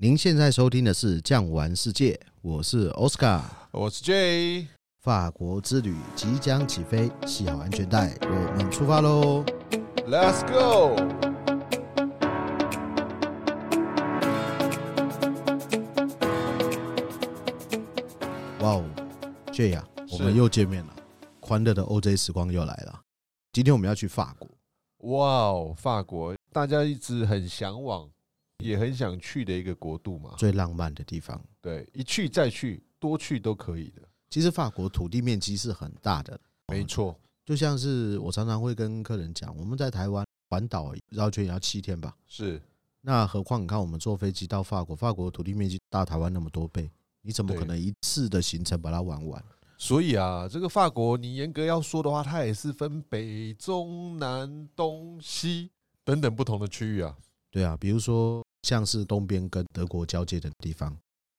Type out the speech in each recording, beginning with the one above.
您现在收听的是《酱玩世界》，我是 Oscar，我是 Jay。法国之旅即将起飞，系好安全带，我们出发喽！Let's go！哇哦，Jay 啊，我们又见面了，欢乐的 OJ 时光又来了。今天我们要去法国。哇哦，法国，大家一直很向往。也很想去的一个国度嘛，最浪漫的地方。对，一去再去，多去都可以的。其实法国土地面积是很大的，没错。就像是我常常会跟客人讲，我们在台湾环岛绕圈也要七天吧？是。那何况你看，我们坐飞机到法国，法国土地面积大台湾那么多倍，你怎么可能一次的行程把它玩完？所以啊，这个法国，你严格要说的话，它也是分北、中、南、东、西等等不同的区域啊。对啊，比如说。像是东边跟德国交界的地方，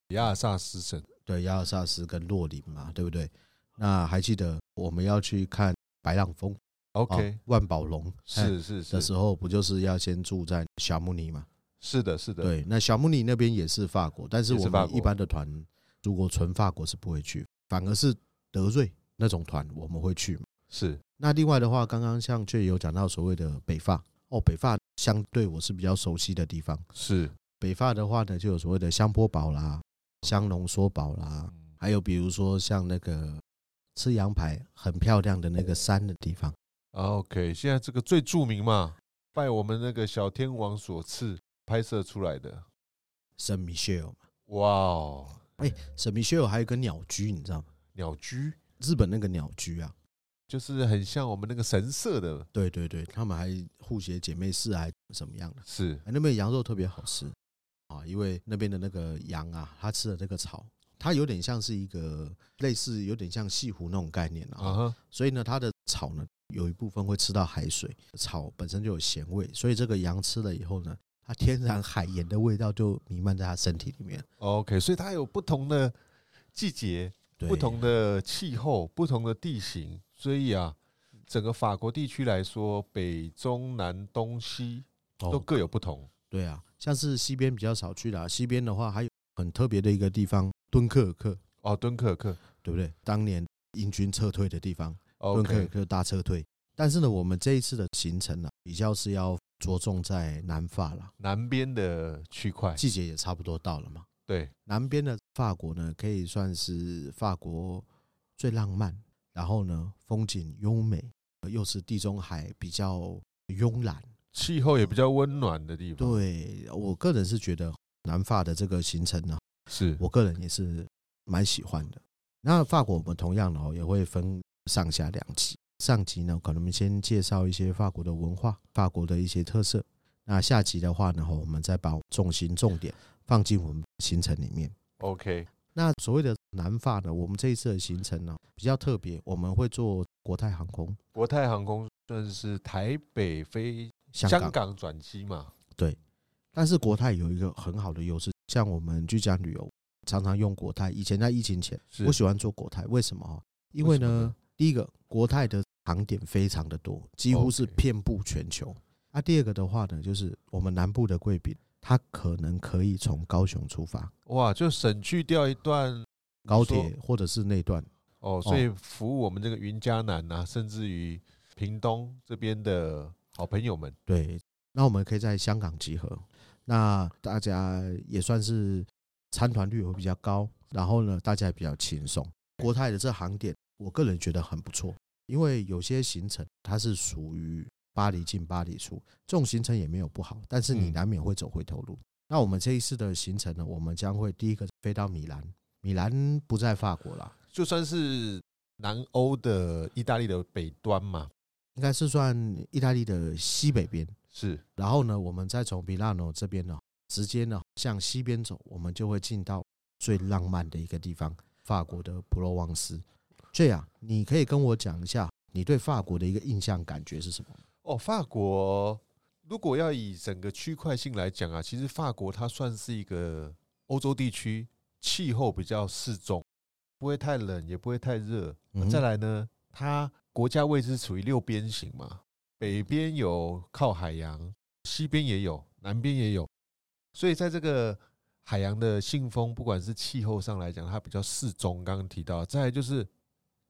亚尔萨斯省，对，亚尔萨斯跟洛林嘛，对不对？那还记得我们要去看白浪峰，OK，哦、万宝龙是是是的时候，不就是要先住在小木尼嘛？是的，是的。对，那小木尼那边也是法国，但是我们一般的团如果纯法国是不会去，反而是德瑞那种团我们会去。是。那另外的话，刚刚像却有讲到所谓的北法。哦，北法相对我是比较熟悉的地方。是北法的话呢，就有所谓的香波堡啦、香浓缩堡啦，还有比如说像那个吃羊排很漂亮的那个山的地方。OK，现在这个最著名嘛，拜我们那个小天王所赐拍摄出来的圣米歇尔。哇哦，哎，圣米歇尔还有个鸟居，你知道吗？鸟居，日本那个鸟居啊。就是很像我们那个神社的，对对对，他们还互写姐妹市还怎么样的？是，那边羊肉特别好吃啊，因为那边的那个羊啊，它吃的那个草，它有点像是一个类似有点像西湖那种概念啊，所以呢，它的草呢有一部分会吃到海水，草本身就有咸味，所以这个羊吃了以后呢，它天然海盐的味道就弥漫在它身体里面。OK，所以它有不同的季节、不同的气候、不同的地形。所以啊，整个法国地区来说，北、中、南、东、西都各有不同。对啊，像是西边比较少去的，西边的话还有很特别的一个地方——敦刻尔克。哦，敦刻尔克，对不对？当年英军撤退的地方，敦刻尔克大撤退。但是呢，我们这一次的行程呢，比较是要着重在南法了，南边的区块，季节也差不多到了嘛。对，南边的法国呢，可以算是法国最浪漫。然后呢，风景优美，又是地中海比较慵懒，气候也比较温暖的地方。对，我个人是觉得南法的这个行程呢，是我个人也是蛮喜欢的。那法国我们同样哦，也会分上下两集。上集呢，可能先介绍一些法国的文化、法国的一些特色。那下集的话呢，我们再把重心重点放进我们行程里面。OK。那所谓的南法呢，我们这一次的行程呢比较特别，我们会坐国泰航空。国泰航空算是台北飞香港转机嘛？对。但是国泰有一个很好的优势，像我们居家旅游常常用国泰。以前在疫情前，我喜欢坐国泰，为什么？因为呢，第一个国泰的航点非常的多，几乎是遍布全球。那第二个的话呢，就是我们南部的贵宾。他可能可以从高雄出发，哇，就省去掉一段高铁或者是那段哦，所以服务我们这个云嘉南啊，甚至于屏东这边的好朋友们。对，那我们可以在香港集合，那大家也算是参团率会比较高，然后呢，大家也比较轻松。国泰的这航点，我个人觉得很不错，因为有些行程它是属于。巴黎进巴黎出，这种行程也没有不好，但是你难免会走回头路。嗯、那我们这一次的行程呢，我们将会第一个飞到米兰，米兰不在法国啦，就算是南欧的意大利的北端嘛，应该是算意大利的西北边。是，然后呢，我们再从米兰诺这边呢，直接呢向西边走，我们就会进到最浪漫的一个地方——法国的普罗旺斯。这样，你可以跟我讲一下你对法国的一个印象感觉是什么？哦，法国如果要以整个区块性来讲啊，其实法国它算是一个欧洲地区，气候比较适中，不会太冷，也不会太热。再来呢，它国家位置处于六边形嘛，北边有靠海洋，西边也有，南边也有，所以在这个海洋的信封，不管是气候上来讲，它比较适中。刚刚提到，再来就是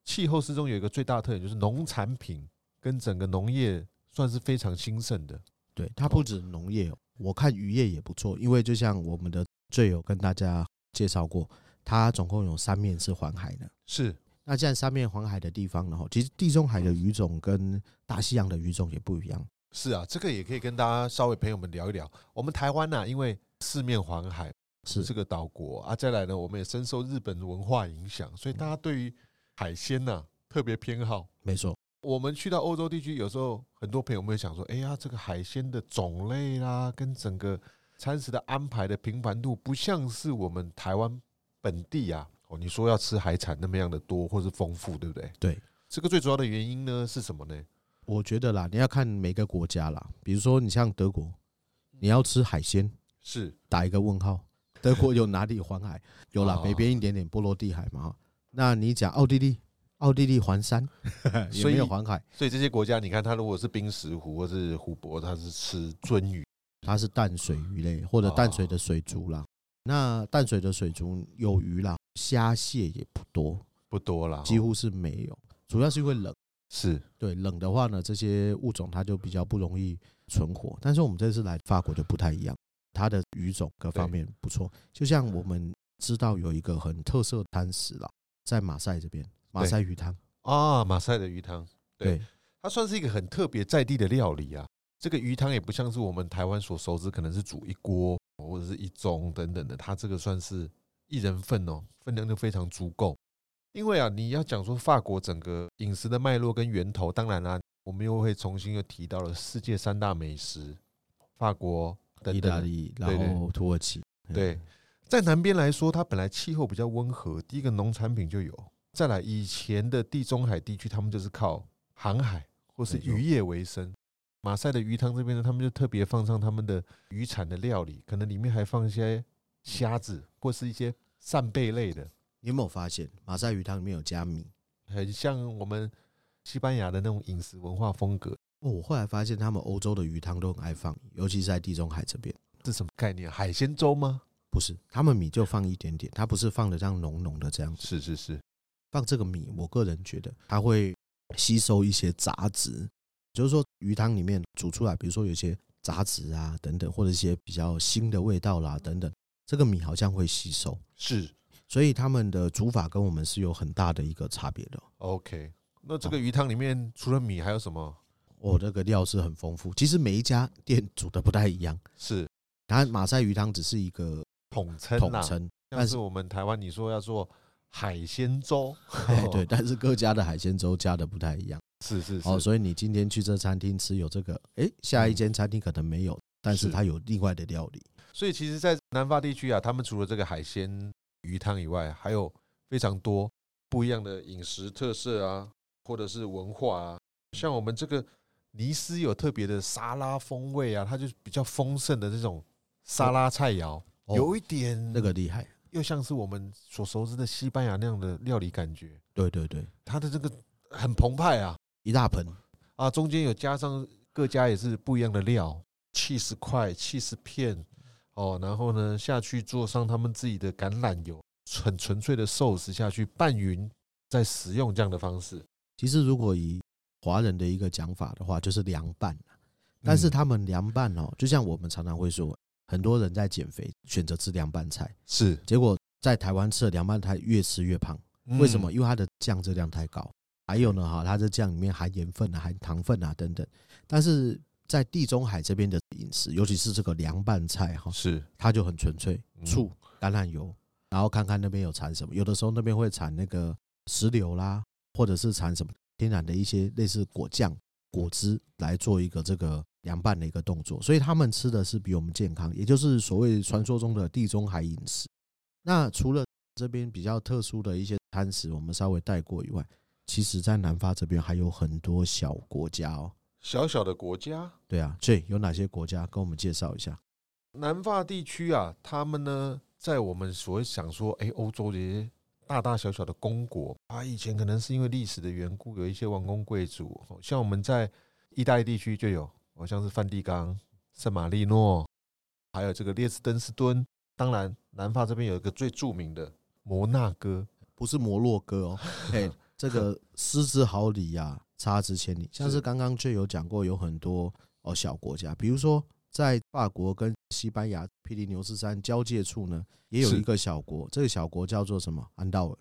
气候适中有一个最大特点，就是农产品跟整个农业算是非常兴盛的。对，它不止农业，我看渔业也不错，因为就像我们的最有跟大家介绍过，它总共有三面是环海的。是，那这样三面环海的地方呢，其实地中海的鱼种跟大西洋的鱼种也不一样。是啊，这个也可以跟大家稍微朋友们聊一聊。我们台湾呢、啊，因为四面环海，是这个岛国啊，再来呢，我们也深受日本文化影响，所以大家对于海鲜呢、啊、特别偏好。没错，我们去到欧洲地区，有时候很多朋友们会想说，哎呀，这个海鲜的种类啦，跟整个餐食的安排的频繁度，不像是我们台湾本地啊。哦，你说要吃海产那么样的多或是丰富，对不对？对，这个最主要的原因呢是什么呢？我觉得啦，你要看每个国家啦。比如说，你像德国，你要吃海鲜，是打一个问号。德国有哪里环海？有啦，北边一点点波罗的海嘛。那你讲奥地利，奥地利环山，也没有环海。所以这些国家，你看它如果是冰石湖或是湖泊，它是吃鳟鱼，它是淡水鱼类或者淡水的水族啦。那淡水的水族有鱼啦，虾蟹也不多，不多啦，几乎是没有。主要是因为冷。是对，冷的话呢，这些物种它就比较不容易存活。但是我们这次来法国就不太一样，它的鱼种各方面不错。就像我们知道有一个很特色的餐食啦，在马赛这边，马赛鱼汤啊，马赛的鱼汤，对，它算是一个很特别在地的料理啊。这个鱼汤也不像是我们台湾所熟知，可能是煮一锅或者是一盅等等的，它这个算是一人份哦，分量就非常足够。因为啊，你要讲说法国整个饮食的脉络跟源头，当然啦、啊，我们又会重新又提到了世界三大美食，法国、意大利，然后土耳其。对，在南边来说，它本来气候比较温和，第一个农产品就有。再来，以前的地中海地区，他们就是靠航海或是渔业为生。马赛的鱼汤这边呢，他们就特别放上他们的渔产的料理，可能里面还放一些虾子或是一些扇贝类的。你有没有发现马赛鱼汤里面有加米，很像我们西班牙的那种饮食文化风格。哦，我后来发现他们欧洲的鱼汤都很爱放米，尤其是在地中海这边。这什么概念？海鲜粥吗？不是，他们米就放一点点，它不是放的这样浓浓的这样子。是是是，放这个米，我个人觉得它会吸收一些杂质，就是说鱼汤里面煮出来，比如说有些杂质啊等等，或者一些比较腥的味道啦等等，这个米好像会吸收。是。所以他们的煮法跟我们是有很大的一个差别的。OK，那这个鱼汤里面除了米还有什么？我那个料是很丰富。其实每一家店煮的不太一样。是，它马赛鱼汤只是一个统称，统称。但是我们台湾你说要做海鲜粥，对，但是各家的海鲜粥加的不太一样。是是是。哦，所以你今天去这餐厅吃有这个，哎，下一间餐厅可能没有，但是它有另外的料理。所以其实，在南法地区啊，他们除了这个海鲜。鱼汤以外，还有非常多不一样的饮食特色啊，或者是文化啊。像我们这个尼斯有特别的沙拉风味啊，它就是比较丰盛的这种沙拉菜肴，有一点那个厉害，又像是我们所熟知的西班牙那样的料理感觉。对对对，它的这个很澎湃啊，一大盆啊，中间有加上各家也是不一样的料，七十块、七十片。哦，然后呢，下去做上他们自己的橄榄油，很纯粹的寿司下去拌匀，再食用这样的方式。其实如果以华人的一个讲法的话，就是凉拌。但是他们凉拌哦，就像我们常常会说，很多人在减肥选择吃凉拌菜，是结果在台湾吃的凉拌菜越吃越胖。为什么？因为它的酱热量太高，还有呢哈，它的酱里面含盐分啊、含糖分啊等等。但是在地中海这边的饮食，尤其是这个凉拌菜哈，是它就很纯粹，醋、橄榄油，然后看看那边有产什么，有的时候那边会产那个石榴啦，或者是产什么天然的一些类似果酱、果汁来做一个这个凉拌的一个动作，所以他们吃的是比我们健康，也就是所谓传说中的地中海饮食。那除了这边比较特殊的一些餐食，我们稍微带过以外，其实在南法这边还有很多小国家哦。小小的国家，对啊，所以有哪些国家？跟我们介绍一下。南法地区啊，他们呢，在我们所想说，哎，欧洲这些大大小小的公国啊，以前可能是因为历史的缘故，有一些王公贵族，像我们在意大利地区就有，好像是梵蒂冈、圣马力诺，还有这个列支敦士敦。当然，南法这边有一个最著名的摩纳哥，不是摩洛哥哦，哎，这个失之毫厘呀，差之千里。像是刚刚就有讲过，有很多哦小国家，比如说在法国跟西班牙比利牛斯山交界处呢，也有一个小国，这个小国叫做什么？安道尔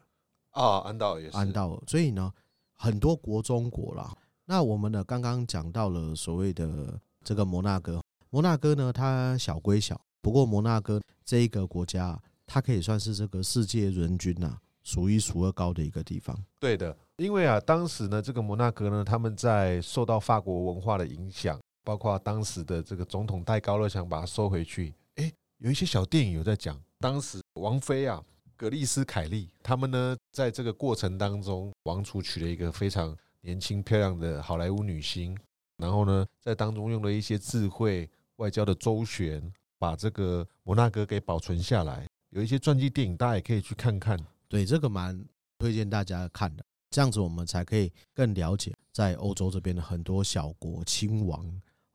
啊，安道尔也是安道尔。所以呢，很多国中国啦。那我们呢，刚刚讲到了所谓的这个摩纳哥。摩纳哥呢，它小归小，不过摩纳哥这一个国家，它可以算是这个世界人均呐数一数二高的一个地方。对的，因为啊，当时呢，这个摩纳哥呢，他们在受到法国文化的影响，包括当时的这个总统戴高乐想把它收回去。诶，有一些小电影有在讲，当时王菲啊，格丽斯凯利，他们呢，在这个过程当中，王储娶了一个非常年轻漂亮的好莱坞女星，然后呢，在当中用了一些智慧。外交的周旋，把这个摩纳哥给保存下来。有一些传记电影，大家也可以去看看。对，这个蛮推荐大家看的。这样子，我们才可以更了解在欧洲这边的很多小国亲王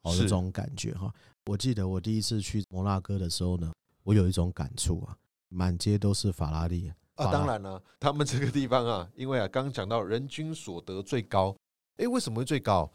哦的这种感觉哈。我记得我第一次去摩纳哥的时候呢，我有一种感触啊，满街都是法拉利啊。当然了，他们这个地方啊，因为啊，刚刚讲到人均所得最高，诶，为什么会最高？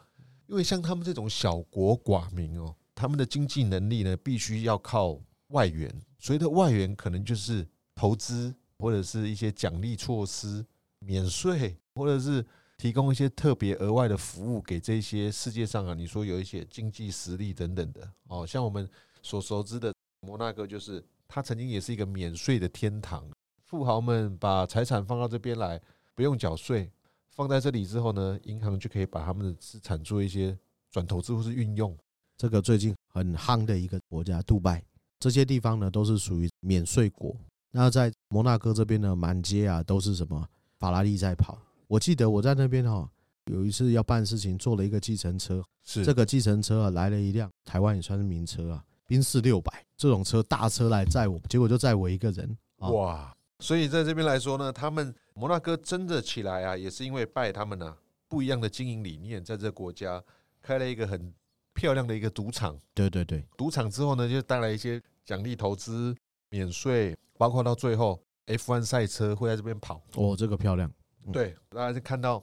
因为像他们这种小国寡民哦。他们的经济能力呢，必须要靠外援。所以的外援，可能就是投资，或者是一些奖励措施、免税，或者是提供一些特别额外的服务给这些世界上啊，你说有一些经济实力等等的。哦，像我们所熟知的摩纳哥，就是它曾经也是一个免税的天堂。富豪们把财产放到这边来，不用缴税，放在这里之后呢，银行就可以把他们的资产做一些转投资或是运用。这个最近很夯的一个国家，杜拜这些地方呢，都是属于免税国。那在摩纳哥这边呢，满街啊都是什么法拉利在跑。我记得我在那边哈，有一次要办事情，坐了一个计程车，是这个计程车啊来了一辆台湾也算是名车啊，宾士六百这种车大车来载我，结果就载我一个人。哇！所以在这边来说呢，他们摩纳哥真的起来啊，也是因为拜他们呢不一样的经营理念，在这个国家开了一个很。漂亮的一个赌场，对对对，赌场之后呢，就带来一些奖励投资、免税，包括到最后 F1 赛车会在这边跑。哦，这个漂亮。对，大家就看到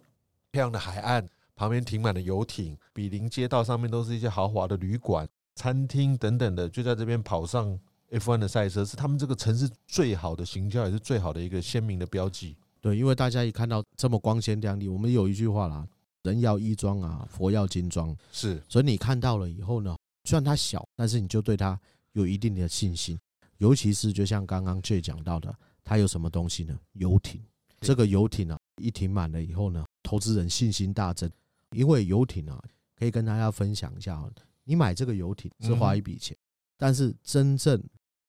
漂亮的海岸，旁边停满了游艇，比邻街道上面都是一些豪华的旅馆、餐厅等等的，就在这边跑上 F1 的赛车，是他们这个城市最好的形象，也是最好的一个鲜明的标记。对，因为大家一看到这么光鲜亮丽，我们有一句话啦。人要衣装啊，佛要金装。是，所以你看到了以后呢，虽然它小，但是你就对它有一定的信心。尤其是就像刚刚 J 讲到的，它有什么东西呢？游艇。这个游艇啊，一停满了以后呢，投资人信心大增。因为游艇啊，可以跟大家分享一下，你买这个游艇是花一笔钱，但是真正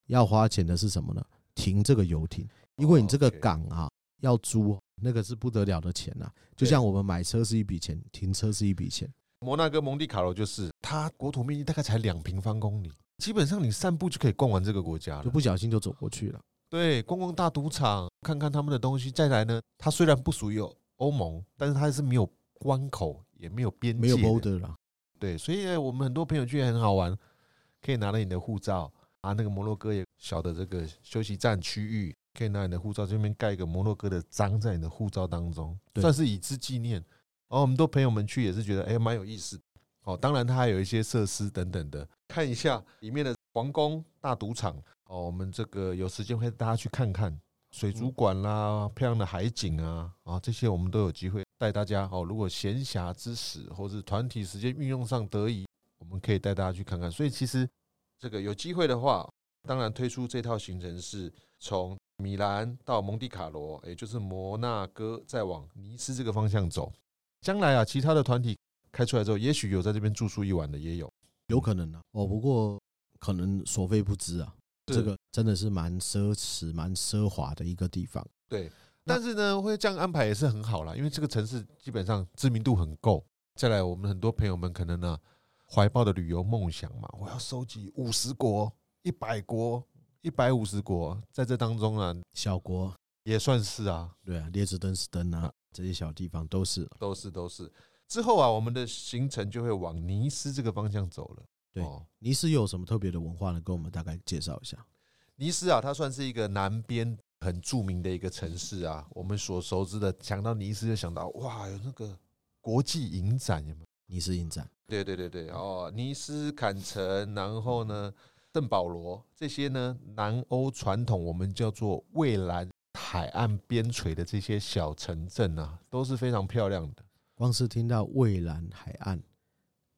要花钱的是什么呢？停这个游艇，因为你这个港啊要租。那个是不得了的钱呐，就像我们买车是一笔钱，停车是一笔钱。摩纳哥蒙地卡罗就是它国土面积大概才两平方公里，基本上你散步就可以逛完这个国家了，就不小心就走过去了。对，逛逛大赌场，看看他们的东西，再来呢，它虽然不属于欧盟，但是它是没有关口，也没有边界，没有 border 了。对，所以我们很多朋友去也很好玩，可以拿了你的护照啊，那个摩洛哥也小的这个休息站区域。可以拿你的护照这边盖一个摩洛哥的章在你的护照当中，算是以资纪念。然后我们多朋友们去也是觉得哎蛮有意思。哦，当然它还有一些设施等等的，看一下里面的皇宫大赌场。哦，我们这个有时间会带大家去看看水族馆啦，漂亮的海景啊，啊这些我们都有机会带大家。哦，如果闲暇之时或是团体时间运用上得宜，我们可以带大家去看看。所以其实这个有机会的话，当然推出这套行程是从。米兰到蒙地卡罗，也就是摩纳哥，再往尼斯这个方向走。将来啊，其他的团体开出来之后，也许有在这边住宿一晚的，也有，有可能啊。哦，不过可能所费不知啊。这个真的是蛮奢侈、蛮奢华的一个地方。对，但是呢，会这样安排也是很好啦，因为这个城市基本上知名度很够。再来，我们很多朋友们可能呢，怀抱的旅游梦想嘛，我要收集五十国、一百国。一百五十国在这当中啊，小国也算是啊，对啊，列支敦士登啊，这些小地方都是，都是，都是。之后啊，我们的行程就会往尼斯这个方向走了。对，尼斯又有什么特别的文化呢？跟我们大概介绍一下。尼斯啊，它算是一个南边很著名的一个城市啊。我们所熟知的，想到尼斯就想到哇，有那个国际影展有没有？尼斯影展，对对对对哦，尼斯、坎城，然后呢，圣保罗这些呢，南欧传统我们叫做蔚蓝海岸边陲的这些小城镇啊，都是非常漂亮的。光是听到蔚蓝海岸，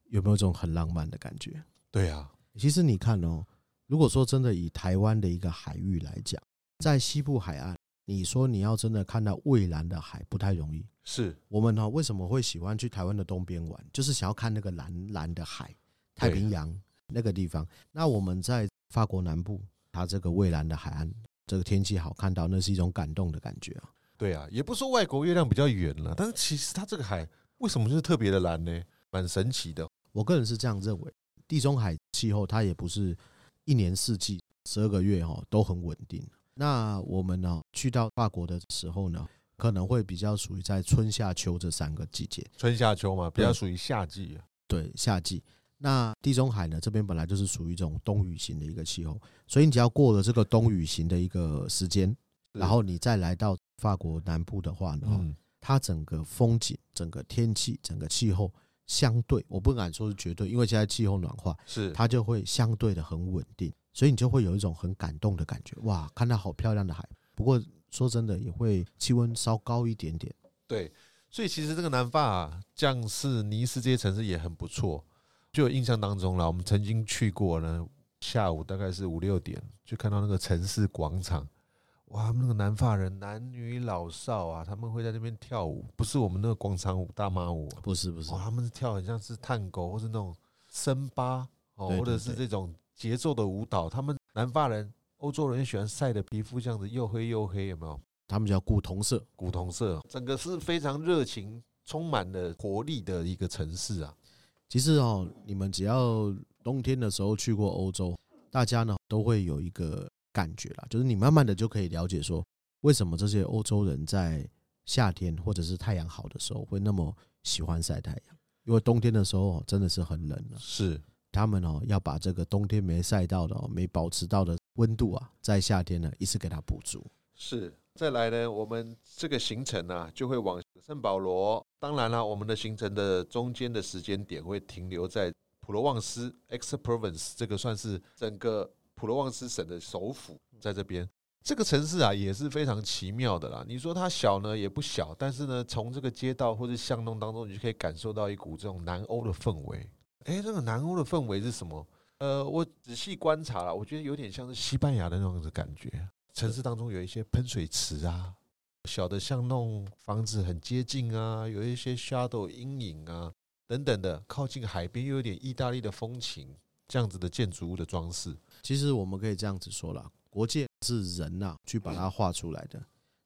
有没有这种很浪漫的感觉？对啊，其实你看哦，如果说真的以台湾的一个海域来讲，在西部海岸，你说你要真的看到蔚蓝的海，不太容易。是我们呢，为什么会喜欢去台湾的东边玩？就是想要看那个蓝蓝的海，太平洋那个地方。那我们在法国南部，它这个蔚蓝的海岸，这个天气好，看到那是一种感动的感觉啊。对啊，也不说外国月亮比较圆了，但是其实它这个海为什么就是特别的蓝呢？蛮神奇的。我个人是这样认为，地中海气候它也不是一年四季十二个月哈都很稳定。那我们呢去到法国的时候呢？可能会比较属于在春夏秋这三个季节，春夏秋嘛，比较属于夏季。对，夏季。那地中海呢，这边本来就是属于一种冬雨型的一个气候，所以你只要过了这个冬雨型的一个时间，然后你再来到法国南部的话呢，它整个风景、整个天气、整个气候相对，我不敢说是绝对，因为现在气候暖化，是它就会相对的很稳定，所以你就会有一种很感动的感觉。哇，看到好漂亮的海。不过。说真的，也会气温稍高一点点。对，所以其实这个南法、将士、尼斯这些城市也很不错。就有印象当中啦，我们曾经去过呢，下午大概是五六点，就看到那个城市广场，哇，他们那个南法人男女老少啊，他们会在那边跳舞，不是我们那个广场舞、大妈舞，不是不是，他们是跳很像是探戈或是那种森巴哦，或者是这种节奏的舞蹈，他们南法人。欧洲人喜欢晒的皮肤这样子又黑又黑，有没有？他们叫古铜色，古铜色，整个是非常热情、充满了活力的一个城市啊。其实哦，你们只要冬天的时候去过欧洲，大家呢都会有一个感觉啦，就是你慢慢的就可以了解说，为什么这些欧洲人在夏天或者是太阳好的时候会那么喜欢晒太阳，因为冬天的时候真的是很冷了。是他们哦要把这个冬天没晒到的、没保持到的。温度啊，在夏天呢，一次给它补足。是，再来呢，我们这个行程呢，就会往圣保罗。当然了，我们的行程的中间的时间点会停留在普罗旺斯 （Aix-Provence），这个算是整个普罗旺斯省的首府，在这边。这个城市啊，也是非常奇妙的啦。你说它小呢，也不小，但是呢，从这个街道或者巷弄当中，你就可以感受到一股这种南欧的氛围。诶，这个南欧的氛围是什么？呃，我仔细观察了，我觉得有点像是西班牙的那种的感觉。城市当中有一些喷水池啊，小的巷弄，房子很接近啊，有一些 shadow 阴影啊等等的，靠近海边又有点意大利的风情，这样子的建筑物的装饰。其实我们可以这样子说啦，国界是人呐、啊、去把它画出来的，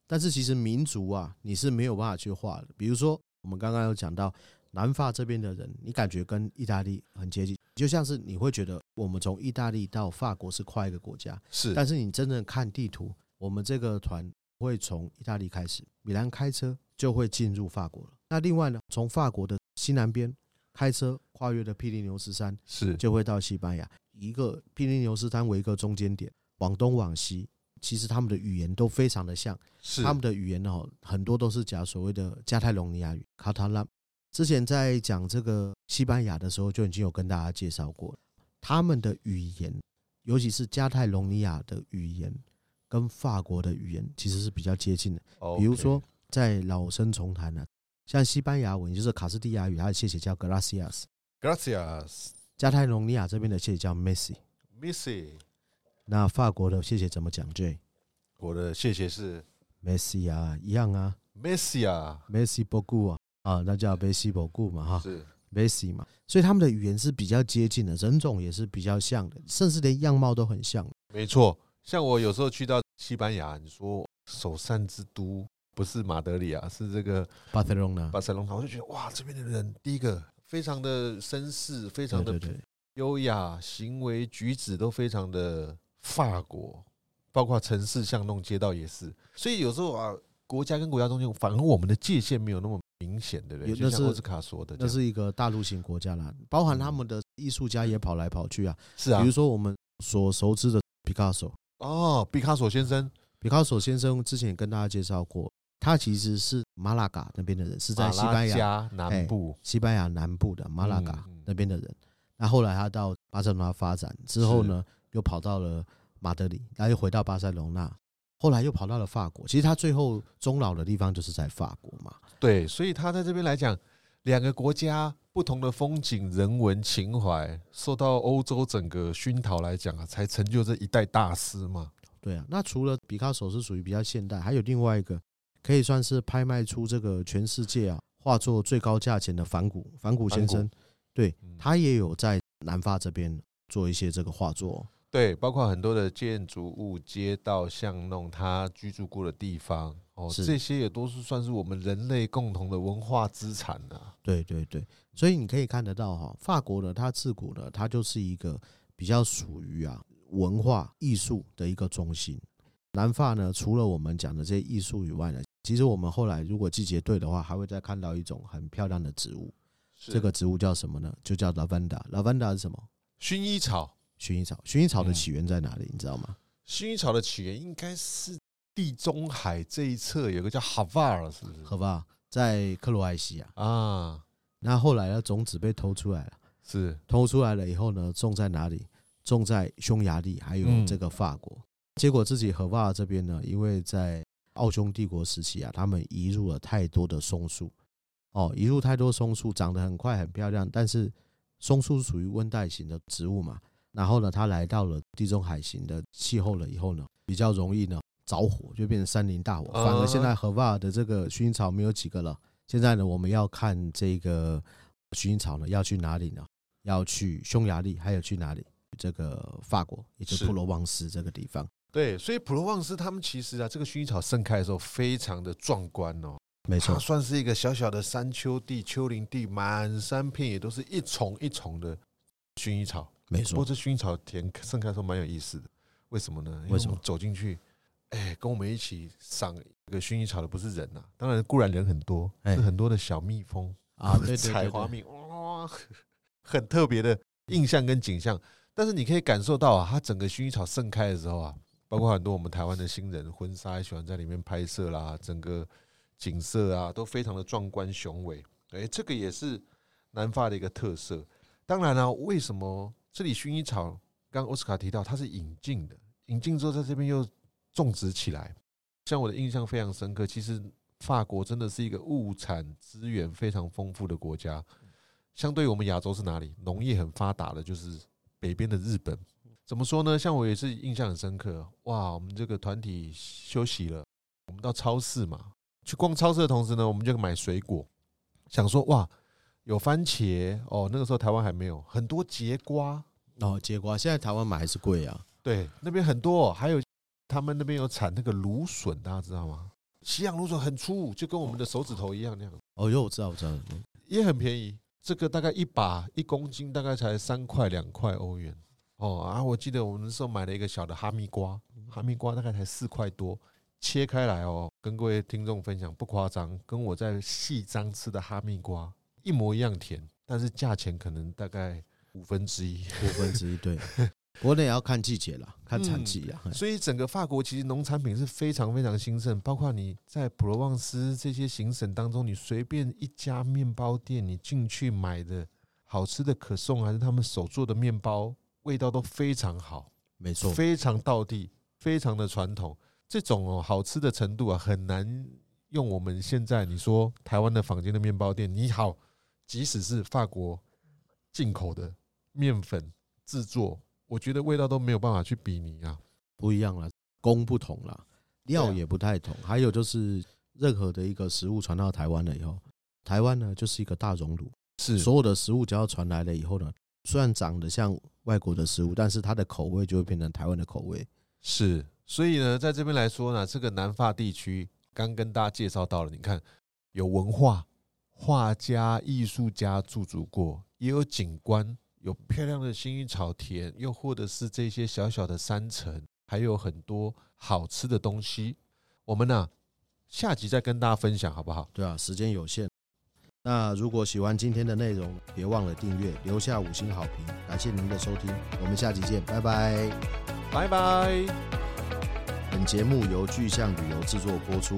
但是其实民族啊，你是没有办法去画的。比如说，我们刚刚有讲到。南法这边的人，你感觉跟意大利很接近，就像是你会觉得我们从意大利到法国是跨一个国家，是。但是你真正看地图，我们这个团会从意大利开始，米兰开车就会进入法国了。那另外呢，从法国的西南边开车跨越的庇里牛斯山，是就会到西班牙。一个毗邻牛斯山为一个中间点，往东往西，其实他们的语言都非常的像，是。他们的语言哦，很多都是讲所谓的加泰隆尼亚语，卡塔拉。之前在讲这个西班牙的时候，就已经有跟大家介绍过。他们的语言，尤其是加泰隆尼亚的语言，跟法国的语言其实是比较接近的。比如说，在老生重谈呢，像西班牙文就是卡斯蒂亚语，它的谢谢叫 gracias，gracias。加泰隆尼亚这边的谢谢叫 Messi，Messi，。那法国的谢谢怎么讲？J，我的谢谢是 Messi 啊，一样啊 Messi 啊，，Messi beaucoup 啊。啊，那叫 Messi 博固嘛，哈，是 Messi 嘛，所以他们的语言是比较接近的，人种也是比较像的，甚至连样貌都很像。没错，像我有时候去到西班牙，你说首善之都不是马德里啊，是这个巴塞隆纳，巴塞隆纳，我就觉得哇，这边的人第一个非常的绅士，非常的优雅，行为举止都非常的法国，包括城市巷弄街道也是。所以有时候啊，国家跟国家中间，反而我们的界限没有那么。明显对不对，就像奥斯卡说的，那是一个大陆型国家啦，包含他们的艺术家也跑来跑去啊。是啊，比如说我们所熟知的毕卡索，哦，毕卡索先生，毕卡索先生之前也跟大家介绍过，他其实是马拉嘎那边的人，是在西班牙南部，西班牙南部的马拉嘎那边的人。那后来他到巴塞罗那发展之后呢，又跑到了马德里，然后又回到巴塞罗那，后来又跑到了法国。其实他最后终老的地方就是在法国嘛。对，所以他在这边来讲，两个国家不同的风景、人文情怀，受到欧洲整个熏陶来讲啊，才成就这一代大师嘛。对啊，那除了毕卡索是属于比较现代，还有另外一个可以算是拍卖出这个全世界啊画作最高价钱的梵谷，梵谷先生。对，他也有在南法这边做一些这个画作，对，包括很多的建筑物、街道巷弄，他居住过的地方，哦，这些也都是算是我们人类共同的文化资产啊。对对对，所以你可以看得到哈，法国呢，它自古呢，它就是一个比较属于啊文化艺术的一个中心。南法呢，除了我们讲的这些艺术以外呢，其实我们后来如果季节对的话，还会再看到一种很漂亮的植物。这个植物叫什么呢？就叫 lavanda。lavanda 是什么？薰衣草。薰衣草。薰衣草的起源在哪里？你知道吗？薰衣草的起源应该是地中海这一侧有个叫哈瓦尔，是不是？哈瓦尔在克罗埃西亚啊。那后来呢，种子被偷出来了。是偷出来了以后呢，种在哪里？种在匈牙利，还有这个法国。结果自己哈瓦尔这边呢，因为在奥匈帝国时期啊，他们移入了太多的松树。哦，移入太多松树，长得很快很漂亮，但是松树是属于温带型的植物嘛。然后呢，它来到了地中海型的气候了以后呢，比较容易呢着火，就变成山林大火。反而现在荷瓦尔的这个薰衣草没有几个了。现在呢，我们要看这个薰衣草呢，要去哪里呢？要去匈牙利，还有去哪里？这个法国，也就是普罗旺斯这个地方。对，所以普罗旺斯他们其实啊，这个薰衣草盛开的时候非常的壮观哦。没错，算是一个小小的山丘地、丘陵地，满山遍野都是一丛一丛的薰衣草。没错，不过这薰衣草田盛开的时候蛮有意思的，为什么呢？为什么走进去？哎，跟我们一起赏一个薰衣草的不是人呐，当然固然人很多，是很多的小蜜蜂啊，对 采花蜜，哇，很特别的印象跟景象。但是你可以感受到啊，它整个薰衣草盛开的时候啊，包括很多我们台湾的新人婚纱也喜欢在里面拍摄啦，整个。景色啊，都非常的壮观雄伟。哎，这个也是南法的一个特色。当然了，为什么这里薰衣草？刚刚奥斯卡提到它是引进的，引进之后在这边又种植起来。像我的印象非常深刻，其实法国真的是一个物产资源非常丰富的国家。相对于我们亚洲是哪里？农业很发达的，就是北边的日本。怎么说呢？像我也是印象很深刻。哇，我们这个团体休息了，我们到超市嘛。去逛超市的同时呢，我们就买水果，想说哇，有番茄哦，那个时候台湾还没有，很多节瓜哦，节瓜现在台湾买还是贵啊？对，那边很多，还有他们那边有产那个芦笋，大家知道吗？西洋芦笋很粗，就跟我们的手指头一样那样。哦哟，我知道，我知道，也很便宜，这个大概一把一公斤大概才三块两块欧元哦啊！我记得我们那时候买了一个小的哈密瓜，哈密瓜大概才四块多。切开来哦，跟各位听众分享，不夸张，跟我在西张吃的哈密瓜一模一样甜，但是价钱可能大概五分之一，五分之一。对，不过那也要看季节了，看产季啊。所以整个法国其实农产品是非常非常兴盛，包括你在普罗旺斯这些行省当中，你随便一家面包店，你进去买的好吃的可颂还是他们手做的面包，味道都非常好，没错，非常道地，非常的传统。这种哦好吃的程度啊，很难用我们现在你说台湾的坊间的面包店，你好，即使是法国进口的面粉制作，我觉得味道都没有办法去比拟啊，不一样了，工不同了，料也不太同，还有就是任何的一个食物传到台湾了以后，台湾呢就是一个大熔炉，是。所有的食物只要传来了以后呢，虽然长得像外国的食物，但是它的口味就会变成台湾的口味，是。所以呢，在这边来说呢，这个南法地区刚跟大家介绍到了，你看有文化、画家、艺术家驻足过，也有景观，有漂亮的薰衣草田，又或者是这些小小的山城，还有很多好吃的东西。我们呢，下集再跟大家分享，好不好？对啊，时间有限。那如果喜欢今天的内容，别忘了订阅，留下五星好评，感谢您的收听，我们下期见，拜拜，拜拜。本节目由巨象旅游制作播出。